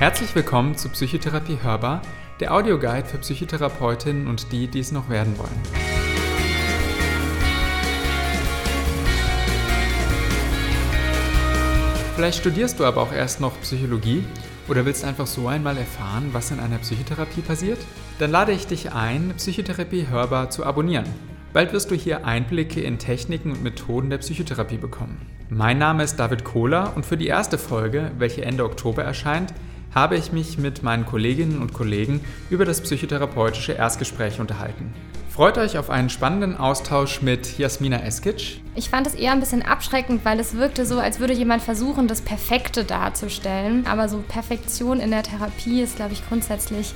Herzlich willkommen zu Psychotherapie Hörbar, der Audioguide für Psychotherapeutinnen und die, die es noch werden wollen. Vielleicht studierst du aber auch erst noch Psychologie oder willst einfach so einmal erfahren, was in einer Psychotherapie passiert? Dann lade ich dich ein, Psychotherapie Hörbar zu abonnieren. Bald wirst du hier Einblicke in Techniken und Methoden der Psychotherapie bekommen. Mein Name ist David Kohler und für die erste Folge, welche Ende Oktober erscheint, habe ich mich mit meinen Kolleginnen und Kollegen über das psychotherapeutische Erstgespräch unterhalten. Freut euch auf einen spannenden Austausch mit Jasmina Eskic. Ich fand es eher ein bisschen abschreckend, weil es wirkte so, als würde jemand versuchen, das Perfekte darzustellen. Aber so Perfektion in der Therapie ist, glaube ich, grundsätzlich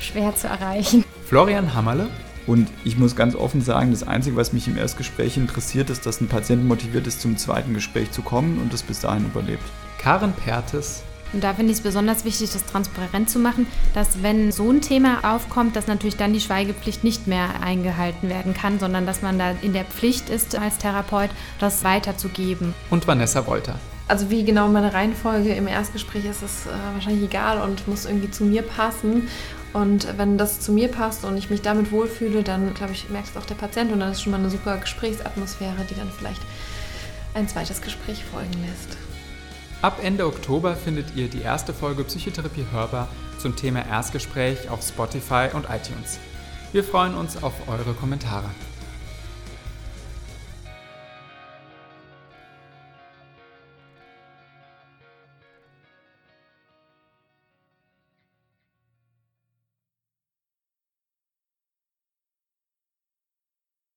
schwer zu erreichen. Florian Hammerle. Und ich muss ganz offen sagen, das Einzige, was mich im Erstgespräch interessiert, ist, dass ein Patient motiviert ist, zum zweiten Gespräch zu kommen und es bis dahin überlebt. Karen Pertes. Und da finde ich es besonders wichtig, das transparent zu machen, dass wenn so ein Thema aufkommt, dass natürlich dann die Schweigepflicht nicht mehr eingehalten werden kann, sondern dass man da in der Pflicht ist, als Therapeut das weiterzugeben. Und Vanessa Wolter. Also wie genau meine Reihenfolge im Erstgespräch ist, ist äh, wahrscheinlich egal und muss irgendwie zu mir passen. Und wenn das zu mir passt und ich mich damit wohlfühle, dann glaube ich, merkt es auch der Patient und dann ist schon mal eine super Gesprächsatmosphäre, die dann vielleicht ein zweites Gespräch folgen lässt. Ab Ende Oktober findet ihr die erste Folge Psychotherapie hörbar zum Thema Erstgespräch auf Spotify und iTunes. Wir freuen uns auf eure Kommentare.